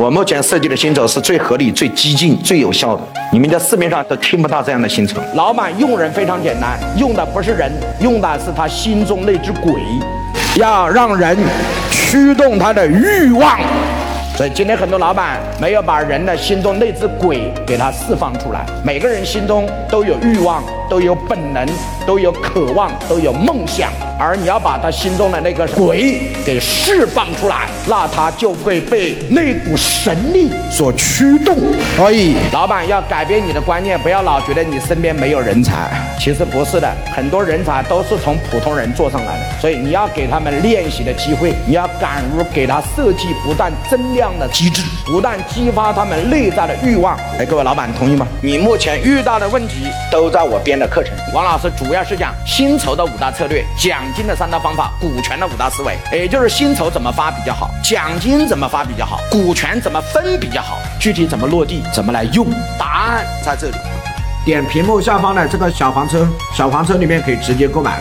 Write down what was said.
我目前设计的薪酬是最合理、最激进、最有效的，你们在市面上都听不到这样的薪酬。老板用人非常简单，用的不是人，用的是他心中那只鬼，要让人驱动他的欲望。所以今天很多老板没有把人的心中那只鬼给他释放出来。每个人心中都有欲望，都有本能，都有渴望，都有梦想。而你要把他心中的那个鬼给释放出来，那他就会被那股神力所驱动。所以，老板要改变你的观念，不要老觉得你身边没有人才，其实不是的，很多人才都是从普通人做上来的。所以你要给他们练习的机会，你要敢于给他设计不断增量的机制，不断激发他们内在的欲望。哎，各位老板同意吗？你目前遇到的问题都在我的课程。王老师主要是讲薪酬的五大策略，奖金的三大方法，股权的五大思维，也就是薪酬怎么发比较好，奖金怎么发比较好，股权怎么分比较好，具体怎么落地，怎么来用，答案在这里。点屏幕下方的这个小黄车，小黄车里面可以直接购买。